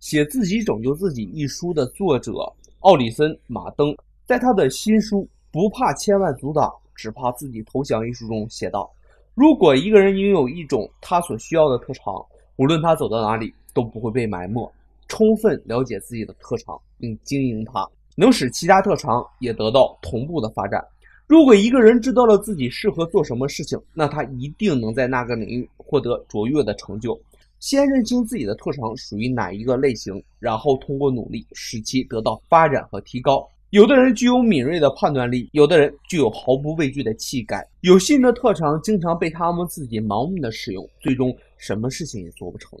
写自己拯救自己一书的作者奥里森·马登，在他的新书《不怕千万阻挡，只怕自己投降》一书中写道：“如果一个人拥有一种他所需要的特长，无论他走到哪里都不会被埋没。充分了解自己的特长并经营它，能使其他特长也得到同步的发展。如果一个人知道了自己适合做什么事情，那他一定能在那个领域获得卓越的成就。”先认清自己的特长属于哪一个类型，然后通过努力使其得到发展和提高。有的人具有敏锐的判断力，有的人具有毫不畏惧的气概。有些人的特长经常被他们自己盲目的使用，最终什么事情也做不成。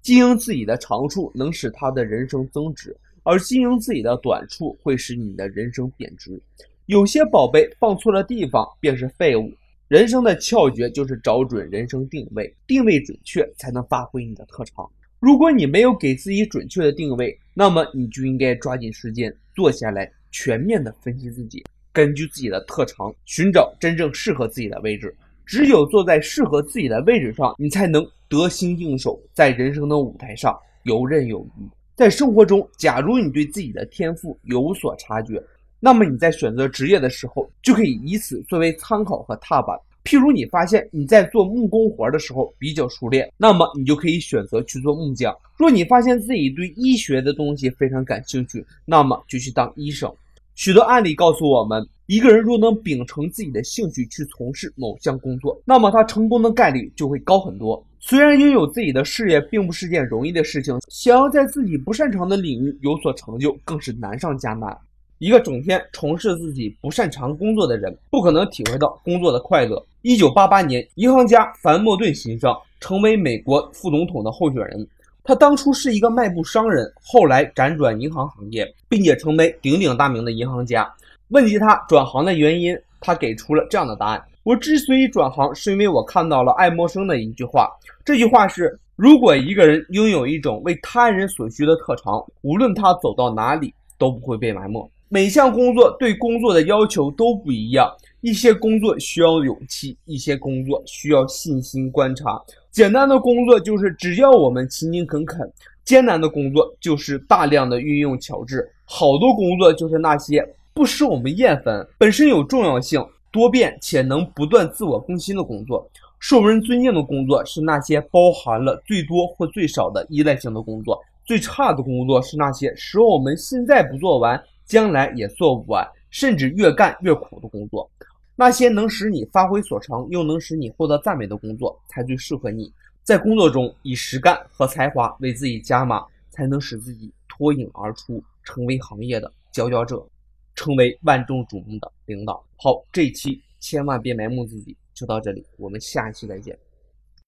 经营自己的长处能使他的人生增值，而经营自己的短处会使你的人生贬值。有些宝贝放错了地方便是废物。人生的窍诀就是找准人生定位，定位准确才能发挥你的特长。如果你没有给自己准确的定位，那么你就应该抓紧时间坐下来，全面的分析自己，根据自己的特长寻找真正适合自己的位置。只有坐在适合自己的位置上，你才能得心应手，在人生的舞台上游刃有余。在生活中，假如你对自己的天赋有所察觉，那么你在选择职业的时候，就可以以此作为参考和踏板。譬如你发现你在做木工活的时候比较熟练，那么你就可以选择去做木匠。若你发现自己对医学的东西非常感兴趣，那么就去当医生。许多案例告诉我们，一个人若能秉承自己的兴趣去从事某项工作，那么他成功的概率就会高很多。虽然拥有自己的事业并不是件容易的事情，想要在自己不擅长的领域有所成就，更是难上加难。一个整天从事自己不擅长工作的人，不可能体会到工作的快乐。一九八八年，银行家凡莫顿先生成为美国副总统的候选人。他当初是一个卖布商人，后来辗转银行行业，并且成为鼎鼎大名的银行家。问及他转行的原因，他给出了这样的答案：我之所以转行，是因为我看到了爱默生的一句话。这句话是：如果一个人拥有一种为他人所需的特长，无论他走到哪里，都不会被埋没。每项工作对工作的要求都不一样，一些工作需要勇气，一些工作需要信心观察。简单的工作就是只要我们勤勤恳恳，艰难的工作就是大量的运用巧智，好多工作就是那些不使我们厌烦、本身有重要性、多变且能不断自我更新的工作。受人尊敬的工作是那些包含了最多或最少的依赖性的工作，最差的工作是那些使我们现在不做完。将来也做不完，甚至越干越苦的工作，那些能使你发挥所长，又能使你获得赞美的工作，才最适合你。在工作中以实干和才华为自己加码，才能使自己脱颖而出，成为行业的佼佼者，成为万众瞩目的领导。好，这一期千万别埋没自己，就到这里，我们下一期再见。